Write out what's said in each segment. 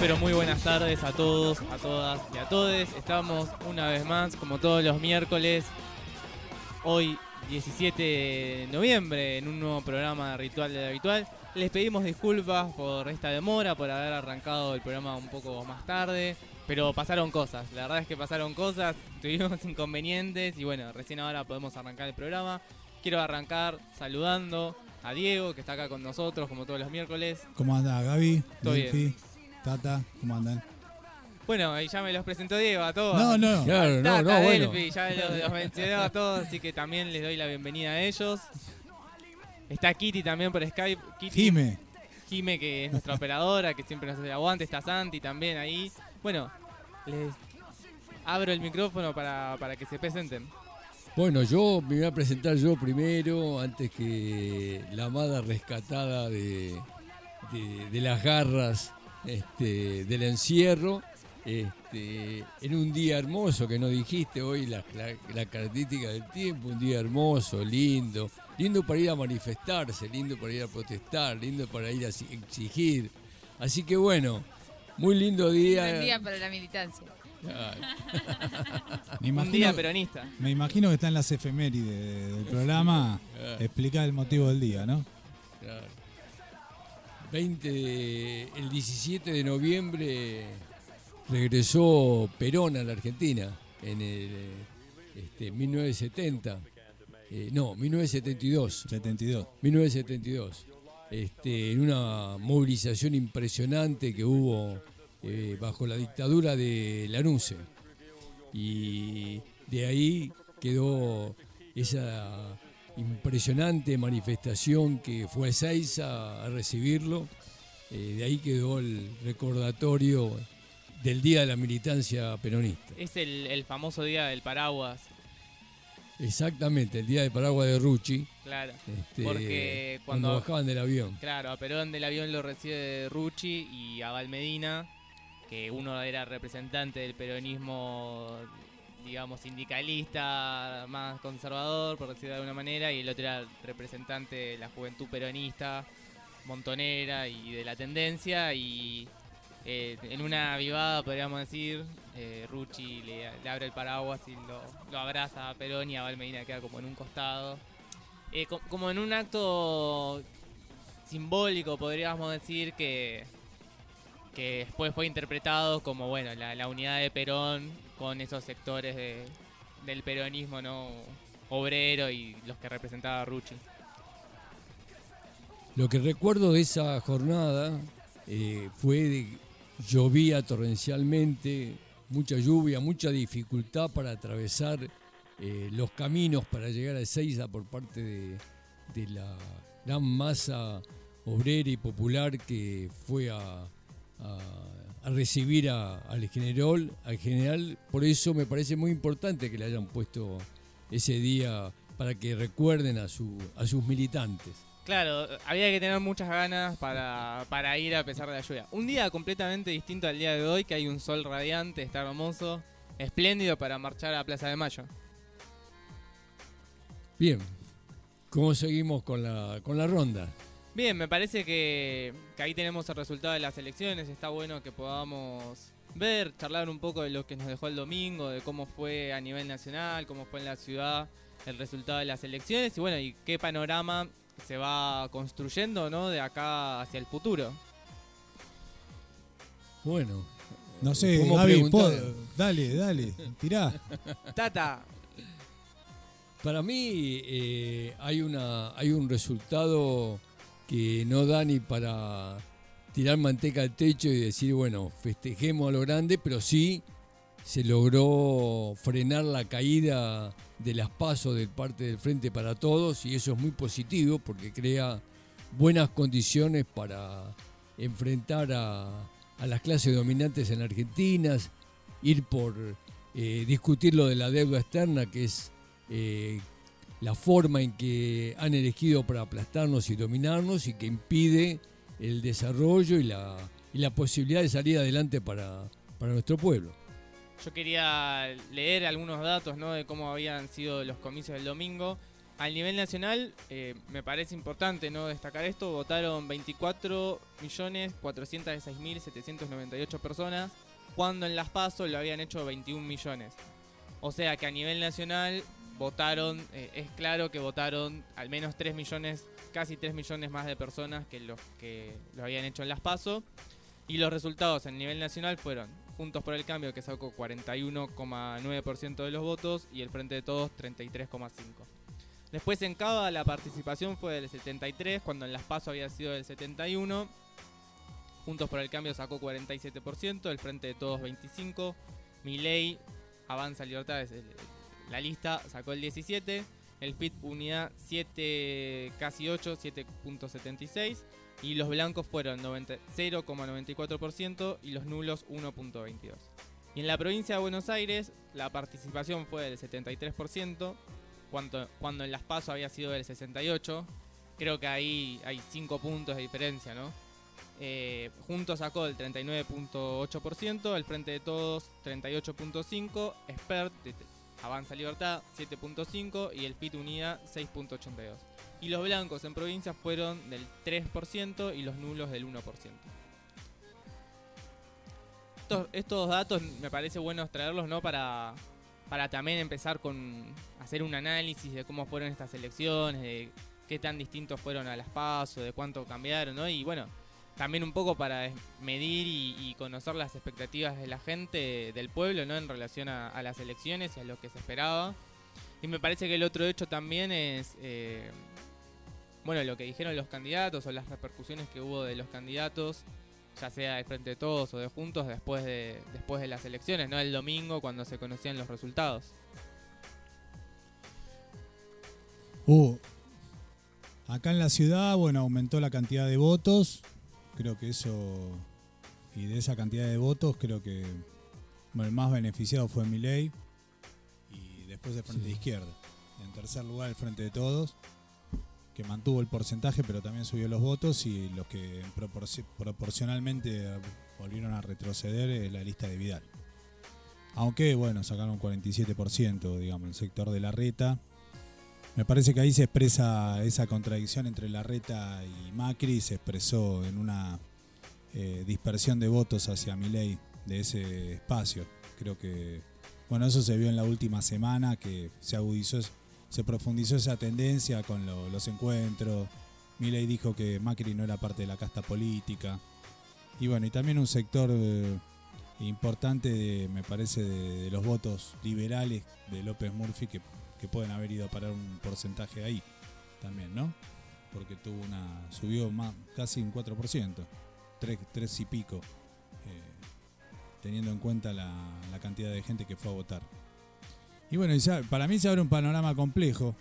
Pero muy buenas tardes a todos, a todas y a todes. Estamos una vez más, como todos los miércoles, hoy 17 de noviembre, en un nuevo programa de Ritual de Habitual. Les pedimos disculpas por esta demora, por haber arrancado el programa un poco más tarde, pero pasaron cosas. La verdad es que pasaron cosas, tuvimos inconvenientes y bueno, recién ahora podemos arrancar el programa. Quiero arrancar saludando a Diego, que está acá con nosotros, como todos los miércoles. ¿Cómo anda Gaby? Todo bien. Tata, ¿cómo andan? Bueno, ahí ya me los presentó Diego a todos. No, no. Claro, no, Tata, no, bueno. Delphi, ya los, los mencionó a todos, así que también les doy la bienvenida a ellos. Está Kitty también por Skype. Kitty, Jime. Jime, que es nuestra operadora, que siempre nos hace aguante. Está Santi también ahí. Bueno, les abro el micrófono para, para que se presenten. Bueno, yo me voy a presentar yo primero, antes que la amada rescatada de, de- de las garras este, del encierro. Este, en un día hermoso que no dijiste hoy, la, la- la característica del tiempo, un día hermoso, lindo, lindo para ir a manifestarse, lindo para ir a protestar, lindo para ir a exigir. Así que bueno, muy lindo día. Buen día para la militancia. Un día peronista. me imagino que está en las efemérides del programa. Explicar el motivo del día, ¿no? Claro. 20 de- el 17 de noviembre regresó Perón a la Argentina en el este, 1970. Eh, no, 1972. 72. 1972. Este, en una movilización impresionante que hubo eh, bajo la dictadura de Lanuse. Y de ahí quedó esa impresionante manifestación que fue a Ezeiza a recibirlo. Eh, de ahí quedó el recordatorio del Día de la Militancia Peronista. Es el, el famoso día del paraguas, Exactamente, el Día de Paraguas de Rucci. claro. este, Porque cuando cuando- bajaban del avión. Claro, a Perón del avión lo recibe Rucci y a Valmedina, que uno era representante del peronismo, digamos, sindicalista, más conservador, por decirlo de alguna manera, y el otro era representante de la juventud peronista, montonera y de la tendencia, y eh, en una avivada, podríamos decir, eh, Rucci le, abre el paraguas y lo, abraza a Perón y a Valmedina queda como en un costado. Eh, co- como en un acto simbólico, podríamos decir, que, que después fue interpretado como bueno la, unidad de Perón con esos sectores de- del peronismo no obrero y los que representaba Rucci. Lo que recuerdo de esa jornada eh, fue de llovía torrencialmente, mucha lluvia, mucha dificultad para atravesar eh, los caminos para llegar a Ezeiza por parte de, de la gran masa obrera y popular que fue a, a- a recibir a- al general, al general. Por eso me parece muy importante que le hayan puesto ese día para que recuerden a, su, a sus militantes. Claro, había que tener muchas ganas para, para ir a pesar de la lluvia. Un día completamente distinto al día de hoy, que hay un sol radiante, está hermoso, espléndido para marchar a Plaza de Mayo. Bien, ¿cómo seguimos con la, con la ronda? Bien, me parece que, que ahí tenemos el resultado de las elecciones. Está bueno que podamos ver, charlar un poco de lo que nos dejó el domingo, de cómo fue a nivel nacional, cómo fue en la ciudad el resultado de las elecciones y bueno, y qué panorama se va construyendo, ¿no? De acá hacia el futuro. Bueno. No sé, ¿podemos Gaby, dale, dale, tirá. Tata, Para mí eh, hay, una, hay un resultado que no da ni para tirar manteca al techo y decir, bueno, festejemos a lo grande, pero sí se logró frenar la caída de las pasos del parte del Frente para Todos y eso es muy positivo porque crea buenas condiciones para enfrentar a, a las clases dominantes en Argentina, ir por eh, discutir lo de la deuda externa, que es eh, la forma en que han elegido para aplastarnos y dominarnos y que impide el desarrollo y la, y la posibilidad de salir adelante para, para nuestro pueblo. yo quería leer algunos datos, ¿no? De cómo habían sido los comicios del domingo. Al nivel nacional, eh, me parece importante no destacar esto, votaron 24.406.798 personas, cuando en Las Paso lo habían hecho 21 millones. O sea que a nivel nacional votaron, eh, es claro que votaron al menos 3 millones, casi 3 millones más de personas que los que lo habían hecho en Las Paso. Y los resultados a nivel nacional fueron Juntos por el Cambio, que sacó 41,9% de los votos, y el Frente de Todos 33,5%. Después en Cava la participación fue del 73, cuando en Las Paso había sido del 71. Juntos por el Cambio sacó 47%, el Frente de Todos 25%, Milei, Avanza Libertad es el- la lista, sacó el 17%, el FIT Unidad 7, casi 8, 7.76%, y los blancos fueron 90 0,94% y los nulos 1.22%. Y en la provincia de Buenos Aires la participación fue del 73%, cuando, cuando en Las Paso había sido del 68%. Creo que ahí hay 5 puntos de diferencia, ¿no? Eh, Juntos sacó el 39.8%, el Frente de Todos 38.5%, Expert Avanza Libertad 7.5% y el FIT Unida 6.82%. Y los blancos en provincia fueron del 3% y los nulos del 1%. Estos, estos datos me parece bueno traerlos, ¿no? Para, para también empezar con hacer un análisis de cómo fueron estas elecciones, de qué tan distintos fueron a las pasos, de cuánto cambiaron, ¿no? Y bueno, también un poco para medir y, conocer las expectativas de la gente, del pueblo, ¿no? En relación a, a las elecciones y a lo que se esperaba. Y me parece que el otro hecho también es, eh, bueno, lo que dijeron los candidatos o las repercusiones que hubo de los candidatos, ya sea de Frente de Todos o de Juntos, después de, después de las elecciones, ¿no? El domingo cuando se conocían los resultados. Uh, acá en la ciudad, bueno, aumentó la cantidad de votos. Creo que eso. Y de esa cantidad de votos, creo que bueno, el más beneficiado fue Milei. Y después el Frente Sí. de Izquierda. En tercer lugar, el Frente de Todos, que mantuvo el porcentaje, pero también subió los votos. Y los que proporci- proporcionalmente volvieron a retroceder es la lista de Vidal. Aunque, bueno, sacaron 47%, digamos, el sector de la reta. Me parece que ahí se expresa esa contradicción entre Larreta y Macri, se expresó en una eh, dispersión de votos hacia Milei de ese espacio. Creo que, bueno, eso se vio en la última semana, que se agudizó, se profundizó esa tendencia con lo- los encuentros. Milei dijo que Macri no era parte de la casta política. Y bueno, y también un sector eh, importante, de, me parece, de, de los votos liberales de López Murphy que que pueden haber ido a parar un porcentaje ahí también, ¿no? Porque tuvo una subió más casi un 4%, 3, tres y pico, eh, teniendo en cuenta la, la cantidad de gente que fue a votar. Y bueno, para mí se abre un panorama complejo,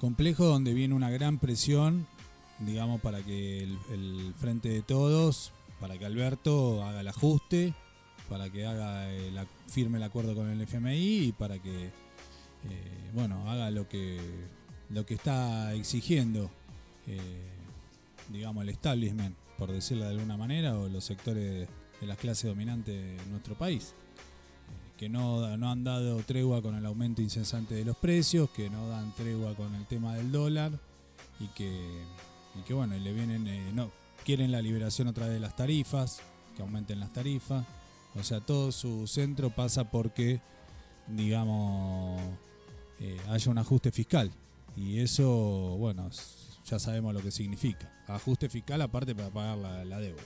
complejo donde viene una gran presión, digamos, para que el, el frente de todos, para que Alberto haga el ajuste, para que haga el ac- firme el acuerdo con el FMI y para que eh, bueno haga lo que lo que está exigiendo eh, digamos el establishment por decirlo de alguna manera o los sectores de las clases dominantes de nuestro país Eh, que no, no han dado tregua con el aumento incesante de los precios que no dan tregua con el tema del dólar y que y que bueno le vienen no quieren la liberación otra vez de las tarifas que aumenten las tarifas. O sea, todo su centro pasa porque, digamos, eh, haya un ajuste fiscal. Y eso, bueno, ya sabemos lo que significa. Ajuste fiscal aparte para pagar la, deuda.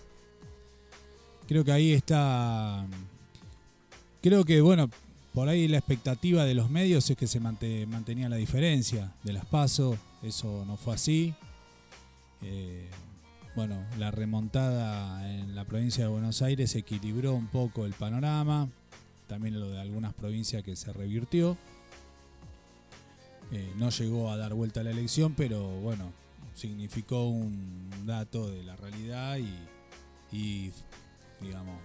Creo que ahí está... Creo que, bueno, por ahí la expectativa de los medios es que se mantenía la diferencia de las pasos, eso no fue así. Eh, bueno, la remontada en la provincia de Buenos Aires equilibró un poco el panorama, también lo de algunas provincias que se revirtió. Eh, no llegó a dar vuelta a la elección, pero bueno, significó un dato de la realidad y, digamos,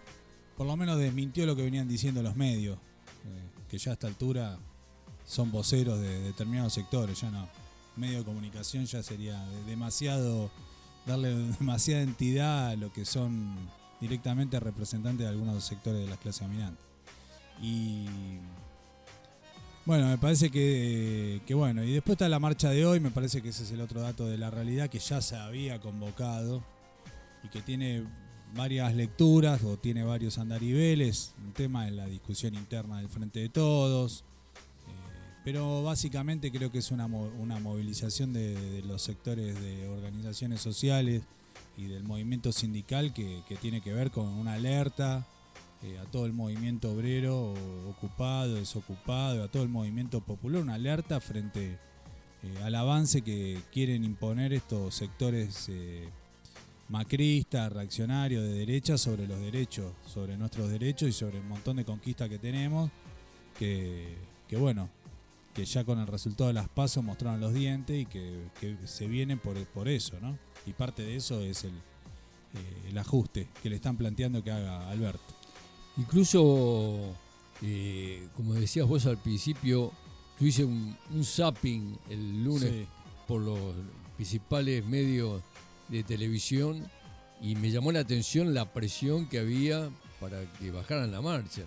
por lo menos desmintió lo que venían diciendo los medios, eh, que ya a esta altura son voceros de determinados sectores, ya no. Medio de comunicación ya sería demasiado, darle demasiada entidad a lo que son directamente representantes de algunos sectores de las clases dominantes. Y bueno, me parece que, bueno, y después está la marcha de hoy, me parece que ese es el otro dato de la realidad que ya se había convocado y que tiene varias lecturas o tiene varios andariveles, un tema en la discusión interna del Frente de Todos, pero básicamente creo que es una, una movilización de, los sectores de organizaciones sociales y del movimiento sindical que, tiene que ver con una alerta eh, a todo el movimiento obrero ocupado, desocupado, a todo el movimiento popular, una alerta frente eh, al avance que quieren imponer estos sectores macrista, reaccionario, de derecha sobre los derechos, sobre nuestros derechos y sobre el montón de conquistas que tenemos, que, bueno, que ya con el resultado de las pasos mostraron los dientes y que, se vienen por, por, eso, ¿no? Y parte de eso es el, eh, el ajuste que le están planteando que haga Alberto. Incluso, eh, como decías vos al principio, yo hice un, zapping el lunes por los principales medios de televisión y me llamó la atención la presión que había para que bajaran la marcha.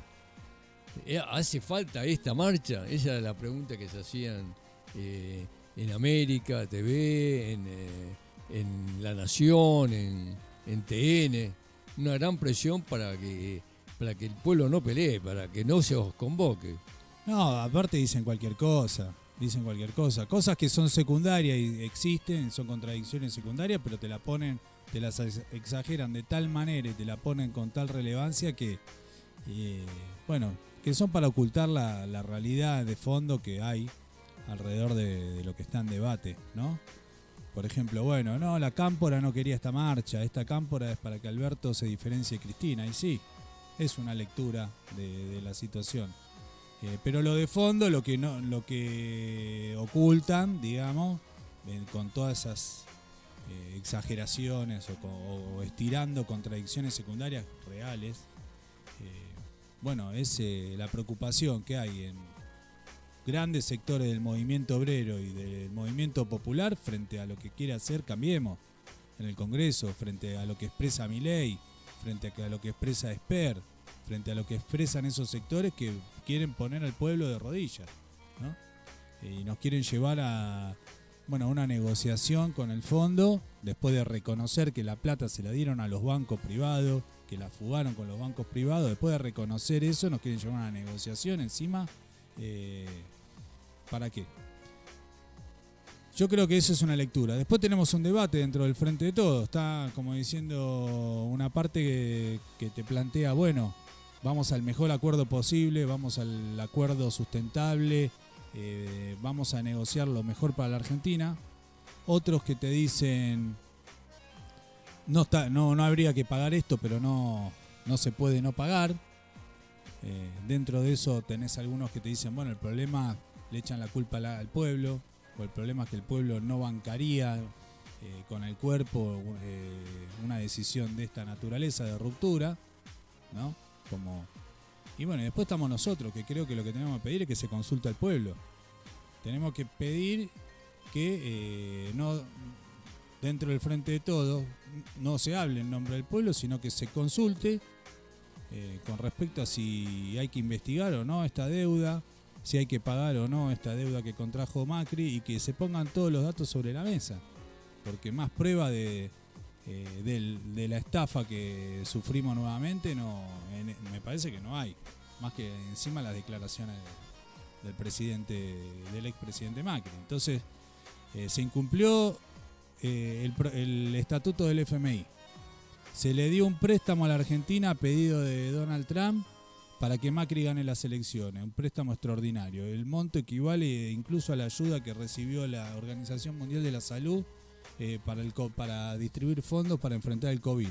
Eh, ¿Hace falta esta marcha? Esa era la pregunta que se hacían eh, en América TV, en, eh, en La Nación, en, TN. Una gran presión para que, para que el pueblo no pelee, para que no se os convoque. No, aparte dicen cualquier cosa dicen cualquier cosa. Cosas que son secundarias y existen, son contradicciones secundarias, pero te la ponen, te las exageran de tal manera y te la ponen con tal relevancia que, bueno, que son para ocultar la, realidad de fondo que hay alrededor de, lo que está en debate, ¿no? Por ejemplo, bueno, no, la cámpora no quería esta marcha, esta cámpora es para que Alberto se diferencie de Cristina, y sí, es una lectura de la situación. Eh, pero lo de fondo, lo que no, lo que ocultan, digamos, con todas esas eh, exageraciones o, estirando contradicciones secundarias reales, bueno, es la preocupación que hay en grandes sectores del movimiento obrero y del movimiento popular frente a lo que quiere hacer Cambiemos en el Congreso, frente a lo que expresa mi ley, frente a lo que expresa Esper, frente a lo que expresan esos sectores que quieren poner al pueblo de rodillas, Y nos quieren llevar a bueno, una negociación con el fondo, después de reconocer que la plata se la dieron a los bancos privados, que la fugaron con los bancos privados, después de reconocer eso, nos quieren llevar a una negociación encima. Eh, ¿Para qué? Yo creo que eso es una lectura. Después tenemos un debate dentro del Frente de Todos. Está como diciendo una parte que te plantea, bueno, vamos al mejor acuerdo posible, vamos al acuerdo sustentable, eh, vamos a negociar lo mejor para la Argentina. Otros que te dicen, no, está, no, no habría que pagar esto, pero no, no se puede no pagar. Eh, dentro de eso tenés algunos que te dicen, bueno, el problema le echan la culpa al pueblo, o el problema es que el pueblo no bancaría eh, con el cuerpo una decisión de esta naturaleza de ruptura, ¿no? Como, y bueno, después estamos nosotros, que creo que lo que tenemos que pedir es que se consulte al pueblo. Tenemos que pedir que eh, no dentro del frente de todos no se hable en nombre del pueblo, sino que se consulte eh, con respecto a si hay que investigar o no esta deuda, si hay que pagar o no esta deuda que contrajo Macri y que se pongan todos los datos sobre la mesa. Porque más prueba de, eh, del- de la estafa que sufrimos nuevamente, no, me parece que no hay. Más que encima las declaraciones del presidente, del expresidente Macri. Entonces, eh, se incumplió eh, el, el estatuto del FMI. Se le dio un préstamo a la Argentina a pedido de Donald Trump para que Macri gane las elecciones, un préstamo extraordinario. El monto equivale incluso a la ayuda que recibió la Organización Mundial de la Salud eh, para, el, para distribuir fondos para enfrentar el COVID.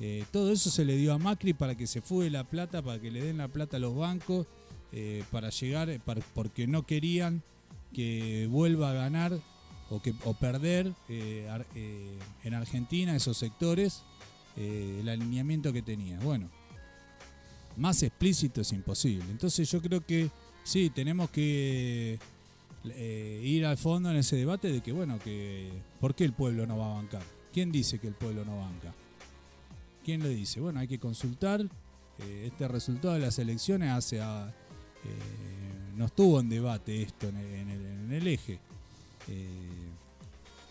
Eh, todo eso se le dio a Macri para que se fugue la plata, para que le den la plata a los bancos, eh, para llegar, para- porque no querían que vuelva a ganar o, que, o perder en Argentina esos sectores el alineamiento que tenía. Bueno, más explícito es imposible. Entonces yo creo que sí, tenemos que eh, ir al fondo en ese debate de que, bueno, que ¿por qué el pueblo no va a bancar? ¿Quién dice que el pueblo no banca? ¿Quién lo dice? Bueno, hay que consultar. eh, este resultado de las elecciones hace a, eh, no estuvo en debate esto en el, eje.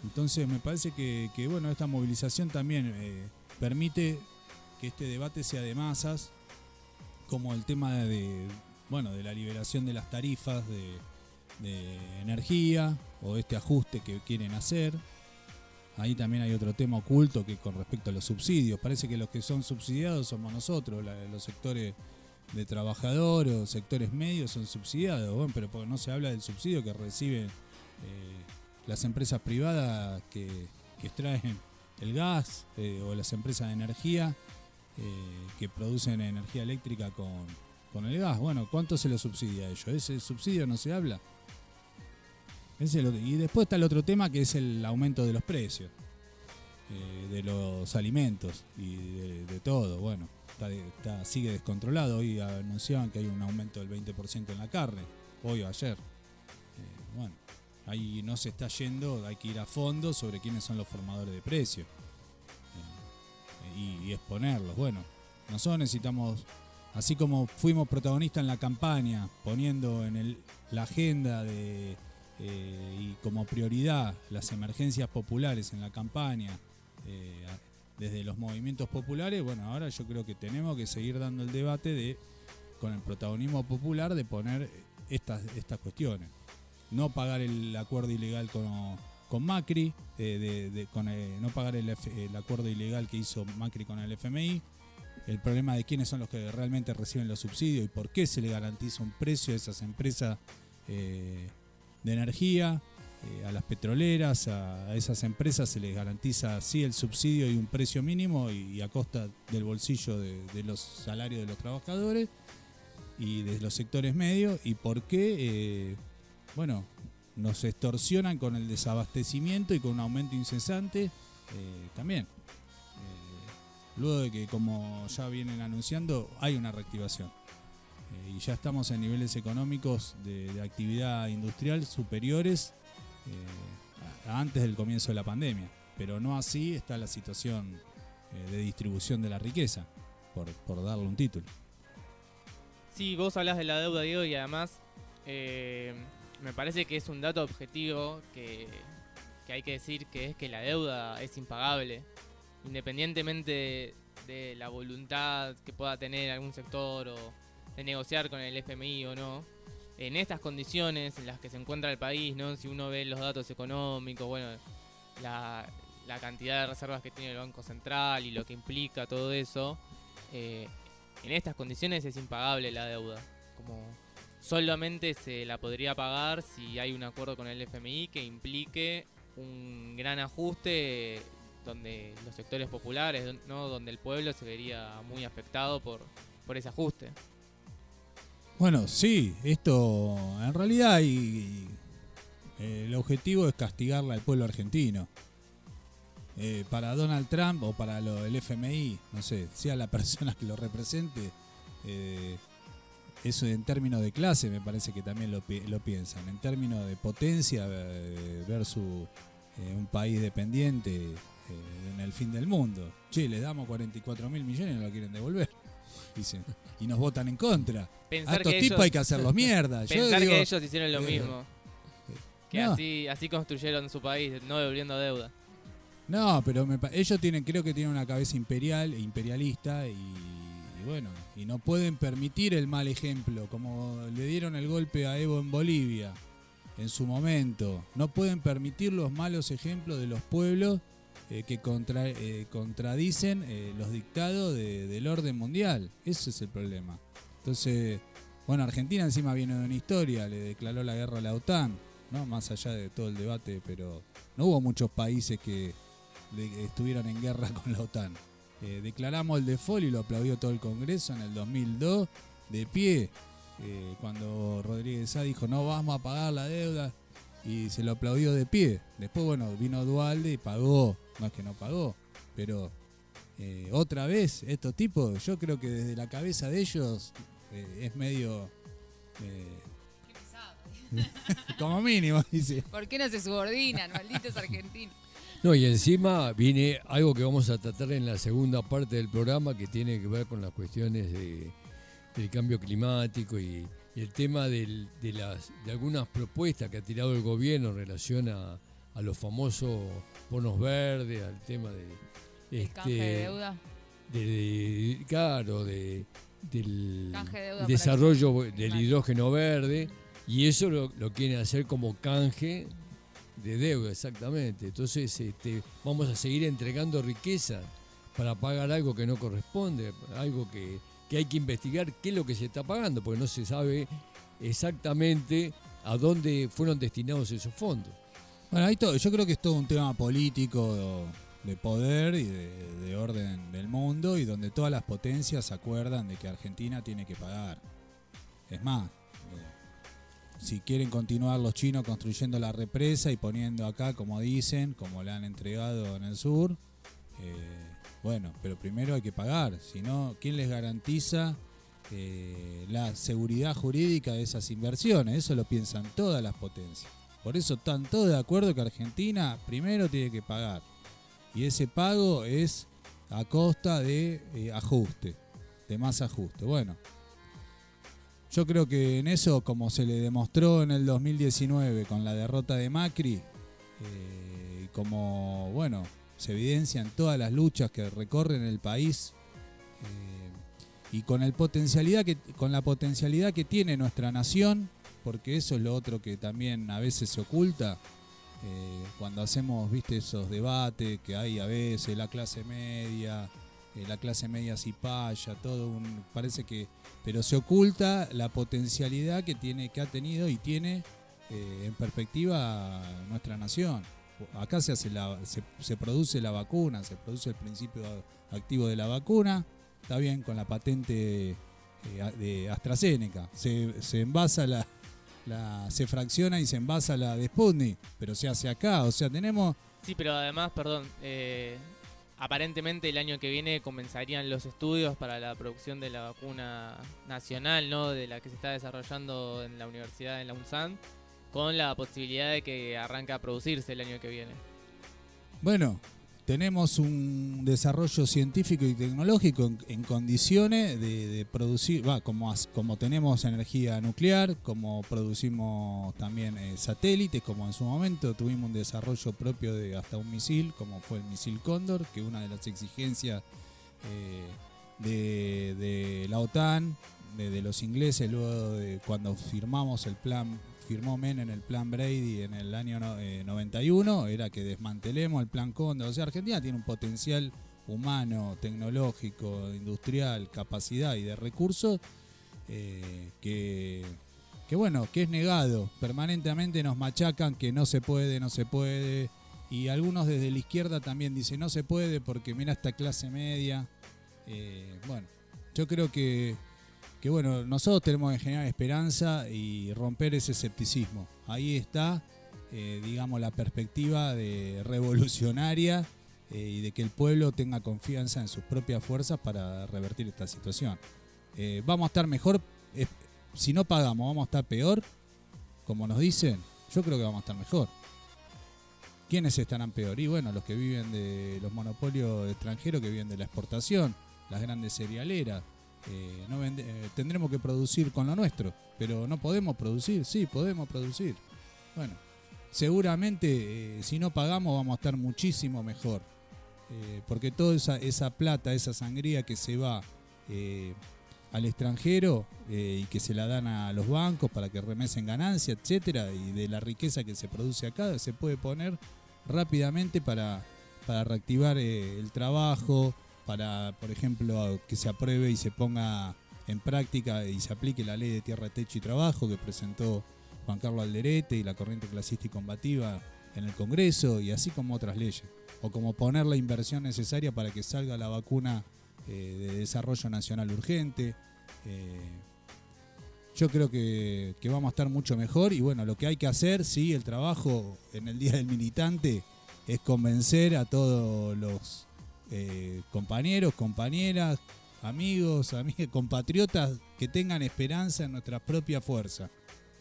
Entonces me parece que, que, bueno, esta movilización también permite que este debate sea de masas, como el tema de, bueno, de la liberación de las tarifas de, de energía o este ajuste que quieren hacer. Ahí también hay otro tema oculto que con respecto a los subsidios. Parece que los que son subsidiados somos nosotros, los sectores de trabajadores o sectores medios son subsidiados, bueno, pero porque no se habla del subsidio que reciben eh, las empresas privadas que, que extraen el gas eh, o las empresas de energía eh, que producen energía eléctrica con, con el gas. Bueno, ¿cuánto se lo subsidia a ellos? ¿Ese subsidio no se habla? Y después está el otro tema que es el aumento de los precios eh, de los alimentos y de, todo. Bueno, está- sigue descontrolado. Hoy anunciaban que hay un aumento del 20% en la carne, hoy o ayer. Eh, bueno, ahí no se está yendo, hay que ir a fondo sobre quiénes son los formadores de precios eh, y, y exponerlos. Bueno, nosotros necesitamos, así como fuimos protagonistas en la campaña, poniendo en el- la agenda de, eh, y como prioridad las emergencias populares en la campaña, eh, desde los movimientos populares, bueno, ahora yo creo que tenemos que seguir dando el debate de con el protagonismo popular de poner estas, estas cuestiones. No pagar el acuerdo ilegal con, con Macri, eh, de, con, no pagar el, acuerdo ilegal que hizo Macri con el FMI, el problema de quiénes son los que realmente reciben los subsidios y por qué se le garantiza un precio a esas empresas de energía, eh, a las petroleras, a, esas empresas se les garantiza sí el subsidio y un precio mínimo y, a costa del bolsillo de, los salarios de los trabajadores y de los sectores medios y por qué, eh, bueno, nos extorsionan con el desabastecimiento y con un aumento incesante eh, también. Luego de que, como ya vienen anunciando, hay una reactivación. Eh, y ya estamos en niveles económicos de, de actividad industrial superiores eh, a- antes del comienzo de la pandemia. Pero no así está la situación eh, de distribución de la riqueza, por, por darle un título. Sí, vos hablas de la deuda, Diego, y además me parece que es un dato objetivo que, que hay que decir que es que la deuda es impagable, independientemente de la voluntad que pueda tener algún sector o de negociar con el FMI o no. En estas condiciones en las que se encuentra el país, ¿no? si uno ve los datos económicos, bueno, la, cantidad de reservas que tiene el Banco Central y lo que implica todo eso, eh, en estas condiciones es impagable la deuda. Como solamente se la podría pagar si hay un acuerdo con el FMI que implique un gran ajuste donde los sectores populares, ¿no? donde el pueblo se vería muy afectado por, por ese ajuste. Bueno, sí, esto en realidad eh, el objetivo es castigarle al pueblo argentino. Eh, para Donald Trump o para lo- el FMI, no sé, sea la persona que lo represente, eh, eso en términos de clase me parece que también lo, lo piensan. En términos de potencia versus un país dependiente en el fin del mundo. Che, le damos 44 mil millones y no lo quieren devolver. Dicen. Y nos votan en contra. A estos que tipos ellos- hay que hacerlos mierda. Yo Pensar digo, que ellos hicieron lo eh, mismo. Que no. así, así construyeron su país, no devolviendo deuda. No, pero me ellos tienen, creo que tienen una cabeza imperial, imperialista y, y bueno, y no pueden permitir el mal ejemplo, como le dieron el golpe a Evo en Bolivia en su momento. No pueden permitir los malos ejemplos de los pueblos eh, que eh, contradicen eh, los dictados de- del orden mundial. Ese es el problema. Entonces, bueno, Argentina encima viene de una historia, le declaró la guerra a la OTAN, ¿no? Más allá de todo el debate, pero no hubo muchos países que estuvieron en guerra con la OTAN. Declaramos el default y lo aplaudió todo el Congreso en el 2002, de pie, cuando Rodríguez Sá dijo no vamos a pagar la deuda y se lo aplaudió de pie. Después, bueno, vino Dualde y pagó, no es que no pagó, pero eh, otra vez estos tipos, yo creo que desde la cabeza de ellos eh, es medio... eh, como mínimo, dice. ¿Por qué no se subordinan, malditos argentinos? No, y encima viene algo que vamos a tratar en la segunda parte del programa que tiene que ver con las cuestiones de, del cambio climático y, y el tema del- de, las, de algunas propuestas que ha tirado el gobierno en relación a, a los famosos bonos verdes, al tema de... Este, Canje de deuda. de- de- claro, de, del Canje de deuda desarrollo el del hidrógeno verde y eso lo, lo quieren hacer como canje de deuda, exactamente. Entonces este, vamos a seguir entregando riqueza para pagar algo que no corresponde, algo que, que hay que investigar qué es lo que se está pagando, porque no se sabe exactamente a dónde fueron destinados esos fondos. Bueno, hay todo, yo creo que es todo un tema político de poder y de, de orden del mundo y donde todas las potencias se acuerdan de que Argentina tiene que pagar. Es más, eh, si quieren continuar los chinos construyendo la represa y poniendo acá, como dicen, como la han entregado en el sur, eh, bueno, pero primero hay que pagar, si no, ¿quién les garantiza eh, la seguridad jurídica de esas inversiones? Eso lo piensan todas las potencias. Por eso están todos de acuerdo que Argentina primero tiene que pagar. Y ese pago es a costa de eh, ajuste, de más ajuste. Bueno, yo creo que en eso, como se le demostró en el 2019 con la derrota de Macri, eh, como, bueno, se evidencian todas las luchas que recorren el país, eh, y con, el potencialidad que, con la potencialidad que tiene nuestra nación, porque eso es lo otro que también a veces se oculta, eh, cuando hacemos, viste, esos debates que hay a veces, la clase media, eh, la clase media cipaya, todo un, parece que, pero se oculta la potencialidad que tiene, que ha tenido y tiene en perspectiva nuestra nación. Acá se hace la, se, se produce la vacuna, se produce el principio activo de la vacuna, está bien con la patente eh, de AstraZeneca, se, se envasa la, la, se fracciona y se envasa la de Sputnik, pero se hace acá, o sea, tenemos Sí, pero además, perdón, eh, aparentemente el año que viene comenzarían los estudios para la producción de la vacuna nacional, ¿no? De la que se está desarrollando en la universidad, en la UNSAN, con la posibilidad de que arranque a producirse el año que viene. Bueno, tenemos un desarrollo científico y tecnológico en, condiciones de, producir, como, tenemos energía nuclear, como producimos también eh, satélites, como en su momento tuvimos un desarrollo propio de hasta un misil, como fue el misil Cóndor, que una de las exigencias eh, de, de la OTAN, de, de los ingleses, luego de cuando firmamos el plan firmó Menem el plan Brady en el año no- eh, 91, era que desmantelemos el plan Cóndor. O sea, Argentina tiene un potencial humano, tecnológico, industrial, capacidad y de recursos eh, que, que, bueno, que es negado. Permanentemente nos machacan que no se puede, no se puede. Y algunos desde la izquierda también dicen no se puede porque mira esta clase media. Eh, bueno, yo creo que que bueno, nosotros tenemos que generar esperanza y romper ese escepticismo. Ahí está, eh, digamos, la perspectiva de revolucionaria eh, y de que el pueblo tenga confianza en sus propias fuerzas para revertir esta situación. Eh, vamos a estar mejor, si no pagamos, vamos a estar peor, como nos dicen, yo creo que vamos a estar mejor. ¿Quiénes estarán peor? Y bueno, los que viven de los monopolios extranjeros, que viven de la exportación, las grandes cerealeras, eh, no vende- eh, tendremos que producir con lo nuestro, pero no podemos producir, sí, podemos producir. Bueno, seguramente eh, si no pagamos vamos a estar muchísimo mejor. Porque toda esa, esa plata, esa sangría que se va al extranjero y que se la dan a los bancos para que remesen ganancia, etcétera, y de la riqueza que se produce acá, se puede poner rápidamente para, para reactivar el trabajo, para, por ejemplo, que se apruebe y se ponga en práctica y se aplique la ley de tierra, techo y trabajo que presentó Juan Carlos Alderete y la corriente clasista y combativa en el Congreso, y así como otras leyes. O como poner la inversión necesaria para que salga la vacuna eh, de desarrollo nacional urgente. Eh, yo creo que, que vamos a estar mucho mejor y bueno, lo que hay que hacer, sí, el trabajo en el Día del Militante es convencer a todos los eh, compañeros, compañeras, amigos, amigas, compatriotas que tengan esperanza en nuestra propia fuerza.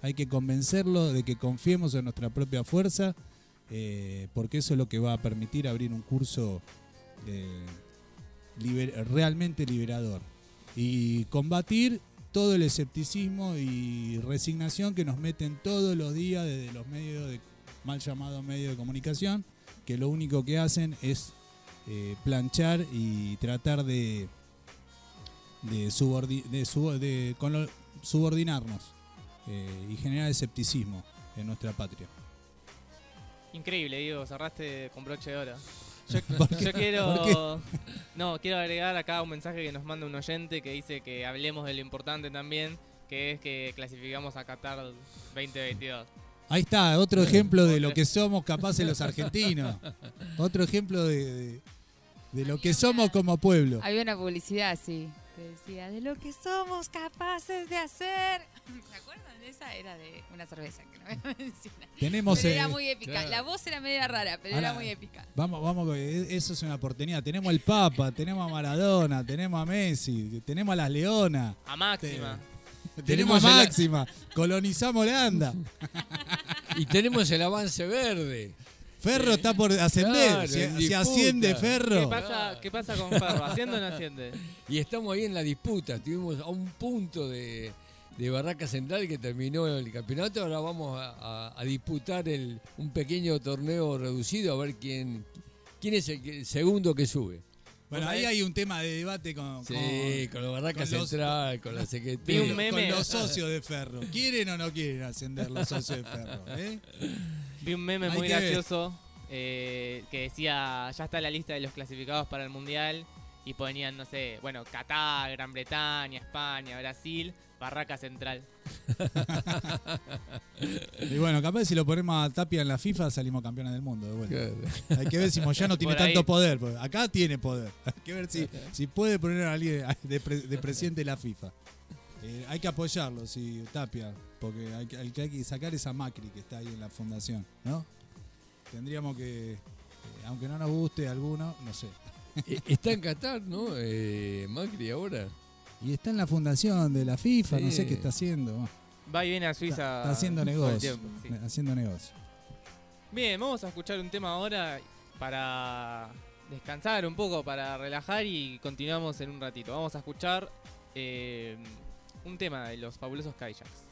Hay que convencerlos de que confiemos en nuestra propia fuerza, eh, porque eso es lo que va a permitir abrir un curso eh, realmente liberador. Y combatir todo el escepticismo y resignación que nos meten todos los días desde los medios de mal llamados medios de comunicación, que lo único que hacen es eh, planchar y tratar de de, subordi- de, subo- de con lo- subordinarnos eh, y generar escepticismo en nuestra patria. Increíble, Diego, cerraste con broche de oro. Yo, ¿Por qué? yo ¿Por quiero. No, quiero agregar acá un mensaje que nos manda un oyente que dice que hablemos de lo importante también, que es que clasificamos a Qatar 2022. Ahí está, otro ejemplo de lo que somos capaces los argentinos. Otro ejemplo de, de- de lo que somos como pueblo. Había una publicidad así. Que decía, de lo que somos capaces de hacer. ¿Se acuerdan de esa? Era de una cerveza que no voy a mencionar. Tenemos Pero eh, era muy épica. claro. La voz era media rara, pero Ahora- era muy épica. Vamos, vamos, con- e- eso es una oportunidad. Tenemos al Papa, tenemos a Maradona, tenemos a Messi, tenemos a las Leonas, A máxima. tenemos Tenemos a el- Máxima, colonizamos Holanda. Y tenemos el avance verde. Ferro está por ascender. Claro, si, en si disputa. asciende ¿Qué Ferro. pasa, ¿Qué pasa con Ferro? ¿Haciendo o no haciende? Y estamos ahí en la disputa. Estuvimos a un punto de, de Barraca Central que terminó el campeonato. Ahora vamos a, a- a disputar el, un pequeño torneo reducido a ver quién, quién es el, que- el segundo que sube. Bueno, ahí hay un tema de debate con, Sí, con- con, la Barraca con los- Central, con la Secretaría. con los socios de Ferro. ¿Quieren o no quieren ascender los socios de Ferro? eh? Vi un meme Hay muy que ver. gracioso eh, que decía, ya está la lista de los clasificados para el Mundial y ponían, no sé, bueno, Qatar, Gran Bretaña, España, Brasil, Barraca Central. Y bueno, capaz si lo ponemos a Tapia en la FIFA salimos campeones del mundo de vuelta. Hay que ver si Moyano tiene Por ahí. tanto poder. porque acá tiene poder. Hay que ver si, si puede poner a alguien de, pre- de presidente de la FIFA. Eh, hay que apoyarlo, sí, Tapia, porque hay que, hay que- sacar esa Macri que está ahí en la fundación, ¿no? Tendríamos que, eh, aunque no nos guste alguno, no sé. Eh, Está en Qatar, ¿no? Eh, Macri ahora. Y está en la fundación de la FIFA, no sé qué está haciendo. Va y viene a Suiza. Está, está haciendo negocio. tiempo, sí. Haciendo negocio. Bien, vamos a escuchar un tema ahora para descansar un poco, para relajar y continuamos en un ratito. Vamos a escuchar eh, un tema de los fabulosos Kayaks.